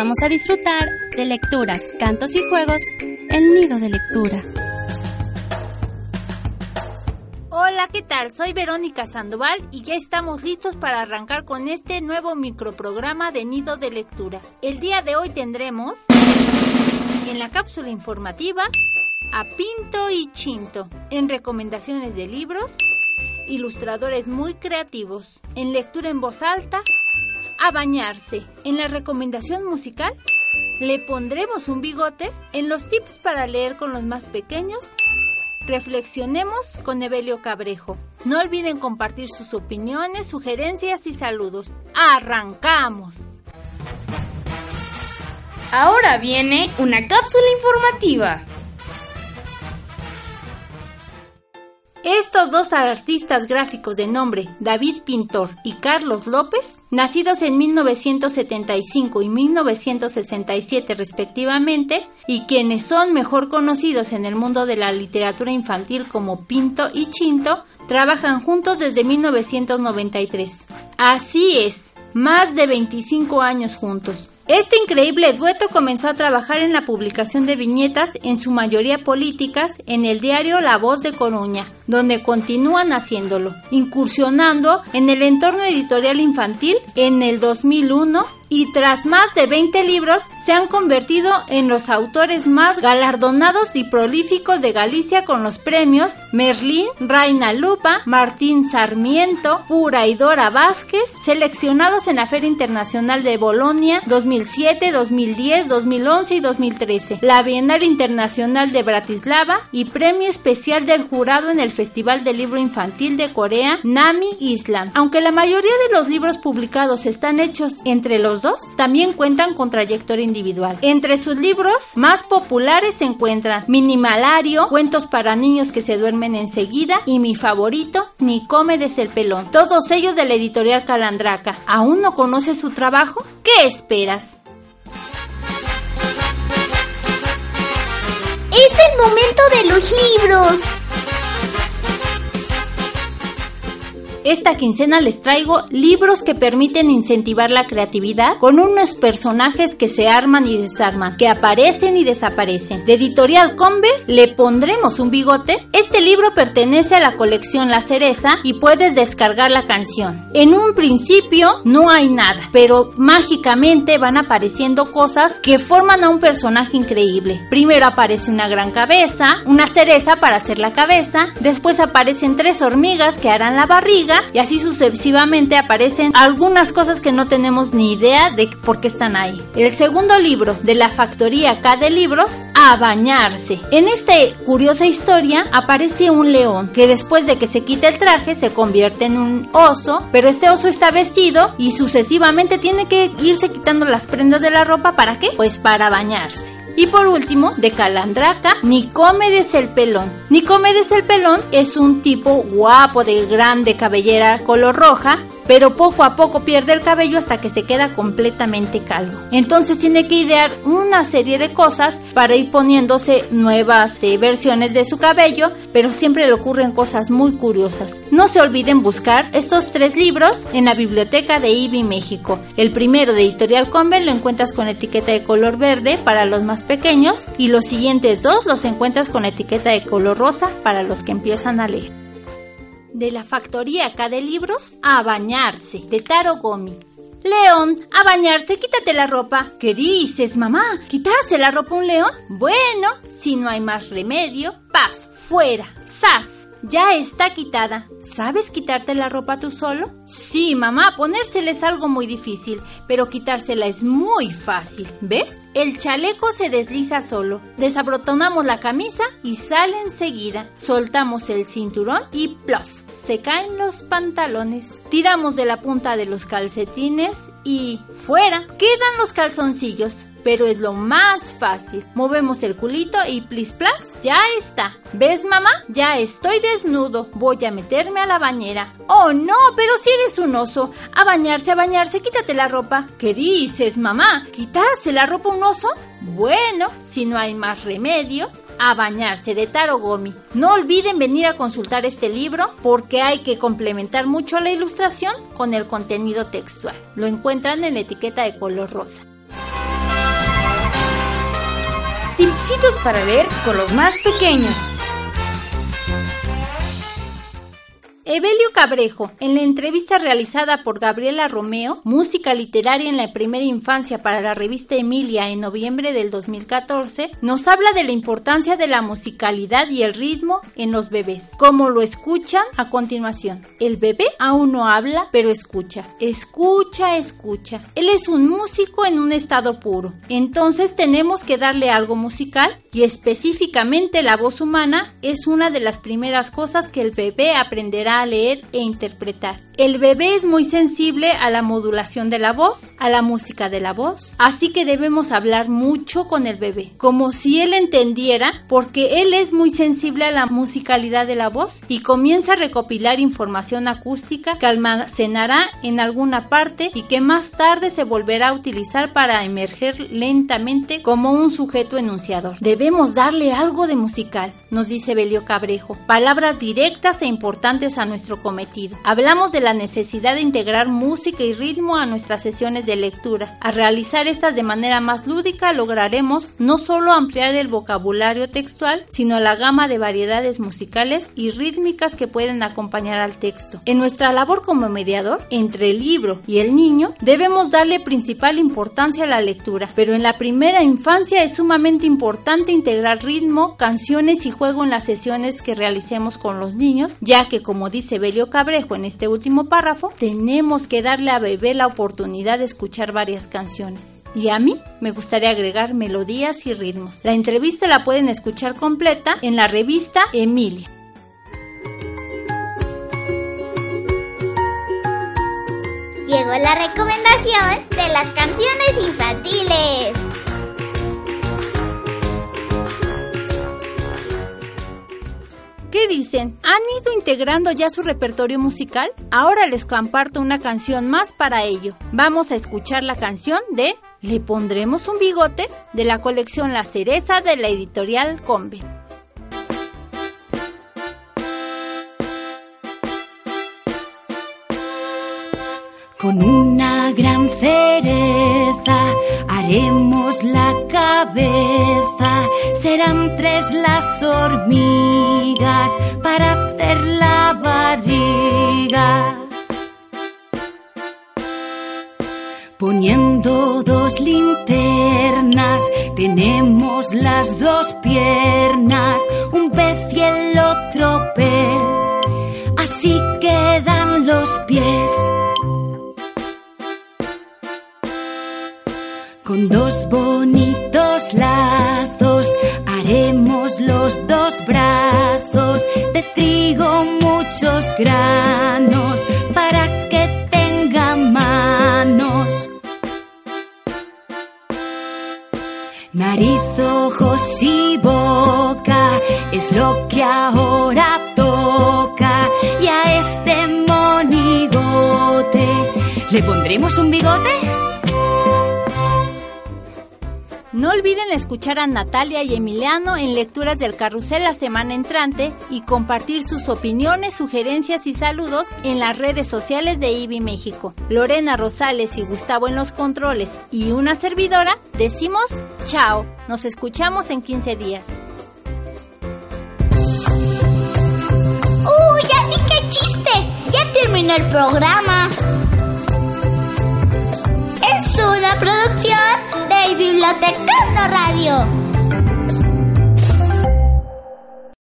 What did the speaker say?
Vamos a disfrutar de lecturas, cantos y juegos en Nido de Lectura. Hola, ¿qué tal? Soy Verónica Sandoval y ya estamos listos para arrancar con este nuevo microprograma de Nido de Lectura. El día de hoy tendremos en la cápsula informativa a Pinto y Chinto, en recomendaciones de libros, ilustradores muy creativos, en lectura en voz alta, a bañarse. En la recomendación musical, le pondremos un bigote en los tips para leer con los más pequeños. Reflexionemos con Evelio Cabrejo. No olviden compartir sus opiniones, sugerencias y saludos. ¡Arrancamos! Ahora viene una cápsula informativa. Estos dos artistas gráficos de nombre David Pintor y Carlos López, nacidos en 1975 y 1967 respectivamente, y quienes son mejor conocidos en el mundo de la literatura infantil como Pinto y Chinto, trabajan juntos desde 1993. Así es, más de 25 años juntos. Este increíble dueto comenzó a trabajar en la publicación de viñetas, en su mayoría políticas, en el diario La Voz de Coruña, donde continúan haciéndolo, incursionando en el entorno editorial infantil en el 2001 y tras más de 20 libros se han convertido en los autores más galardonados y prolíficos de Galicia con los premios Merlín, Reina Lupa, Martín Sarmiento, Pura y Dora Vázquez, seleccionados en la Feria Internacional de Bolonia 2007, 2010, 2011 y 2013, la Bienal Internacional de Bratislava y Premio Especial del Jurado en el Festival del Libro Infantil de Corea, Nami Island. Aunque la mayoría de los libros publicados están hechos entre los dos también cuentan con trayectoria individual. Entre sus libros más populares se encuentran Minimalario, Cuentos para niños que se duermen enseguida y mi favorito, Ni come el pelón. Todos ellos de la editorial Calandraca. ¿Aún no conoces su trabajo? ¿Qué esperas? Es el momento de los libros. Esta quincena les traigo libros que permiten incentivar la creatividad con unos personajes que se arman y desarman, que aparecen y desaparecen. De Editorial Combe le pondremos un bigote. Este libro pertenece a la colección La Cereza y puedes descargar la canción. En un principio no hay nada, pero mágicamente van apareciendo cosas que forman a un personaje increíble. Primero aparece una gran cabeza, una cereza para hacer la cabeza, después aparecen tres hormigas que harán la barriga, y así sucesivamente aparecen algunas cosas que no tenemos ni idea de por qué están ahí. El segundo libro de la factoría K de libros, A bañarse. En esta curiosa historia aparece un león que después de que se quita el traje se convierte en un oso, pero este oso está vestido y sucesivamente tiene que irse quitando las prendas de la ropa ¿para qué? Pues para bañarse. Y por último, de Calandraca, Nicómedes el Pelón. Nicómedes el Pelón es un tipo guapo de grande cabellera color roja pero poco a poco pierde el cabello hasta que se queda completamente calvo. Entonces tiene que idear una serie de cosas para ir poniéndose nuevas eh, versiones de su cabello, pero siempre le ocurren cosas muy curiosas. No se olviden buscar estos tres libros en la biblioteca de IBI México. El primero de Editorial Conver lo encuentras con etiqueta de color verde para los más pequeños y los siguientes dos los encuentras con etiqueta de color rosa para los que empiezan a leer de la factoría acá de libros a bañarse, de Taro Gomi. León, a bañarse, quítate la ropa. ¿Qué dices, mamá? ¿Quitarse la ropa un león? Bueno, si no hay más remedio, paz, fuera, sas. Ya está quitada. ¿Sabes quitarte la ropa tú solo? Sí, mamá, ponérsela es algo muy difícil, pero quitársela es muy fácil. ¿Ves? El chaleco se desliza solo. Desabrotonamos la camisa y sale enseguida. Soltamos el cinturón y plof. Se caen los pantalones. Tiramos de la punta de los calcetines y fuera. Quedan los calzoncillos pero es lo más fácil. Movemos el culito y plis plas, ya está. ¿Ves, mamá? Ya estoy desnudo. Voy a meterme a la bañera. Oh, no, pero si eres un oso. A bañarse, a bañarse, quítate la ropa. ¿Qué dices, mamá? ¿Quitarse la ropa un oso? Bueno, si no hay más remedio, a bañarse de Taro Gomi. No olviden venir a consultar este libro porque hay que complementar mucho la ilustración con el contenido textual. Lo encuentran en la etiqueta de color rosa. Tipsitos para leer con los más pequeños. Evelio Cabrejo, en la entrevista realizada por Gabriela Romeo, música literaria en la primera infancia para la revista Emilia en noviembre del 2014, nos habla de la importancia de la musicalidad y el ritmo en los bebés, como lo escuchan a continuación. El bebé aún no habla, pero escucha, escucha, escucha. Él es un músico en un estado puro, entonces tenemos que darle algo musical y específicamente la voz humana es una de las primeras cosas que el bebé aprenderá leer e interpretar. El bebé es muy sensible a la modulación de la voz, a la música de la voz, así que debemos hablar mucho con el bebé, como si él entendiera, porque él es muy sensible a la musicalidad de la voz y comienza a recopilar información acústica que almacenará en alguna parte y que más tarde se volverá a utilizar para emerger lentamente como un sujeto enunciador. Debemos darle algo de musical, nos dice Belio Cabrejo, palabras directas e importantes a nuestro cometido. Hablamos de la necesidad de integrar música y ritmo a nuestras sesiones de lectura. Al realizar estas de manera más lúdica lograremos no solo ampliar el vocabulario textual, sino la gama de variedades musicales y rítmicas que pueden acompañar al texto. En nuestra labor como mediador entre el libro y el niño debemos darle principal importancia a la lectura, pero en la primera infancia es sumamente importante integrar ritmo, canciones y juego en las sesiones que realicemos con los niños, ya que como dice Belio Cabrejo en este último párrafo, tenemos que darle a bebé la oportunidad de escuchar varias canciones. Y a mí me gustaría agregar melodías y ritmos. La entrevista la pueden escuchar completa en la revista Emilia. Llegó la recomendación de las canciones infantiles. ¿Qué dicen? ¿Han ido integrando ya su repertorio musical? Ahora les comparto una canción más para ello. Vamos a escuchar la canción de Le pondremos un bigote de la colección La Cereza de la editorial Conven. Con una gran cereza haremos la cabeza, serán tres las hormigas para hacer la barriga. Poniendo dos linternas, tenemos las dos piernas, un pez y el otro pez. Así quedan los pies. Con dos bonitos lazos haremos los dos brazos de trigo muchos granos para que tenga manos. Nariz, ojos y boca es lo que ahora toca y a este monigote le pondremos un bigote. No olviden escuchar a Natalia y Emiliano en Lecturas del Carrusel la semana entrante y compartir sus opiniones, sugerencias y saludos en las redes sociales de IBI México. Lorena Rosales y Gustavo en los controles y una servidora decimos chao. Nos escuchamos en 15 días. ¡Uy, así que chiste! Ya terminó el programa. Es una producción de Biblioteca Radio.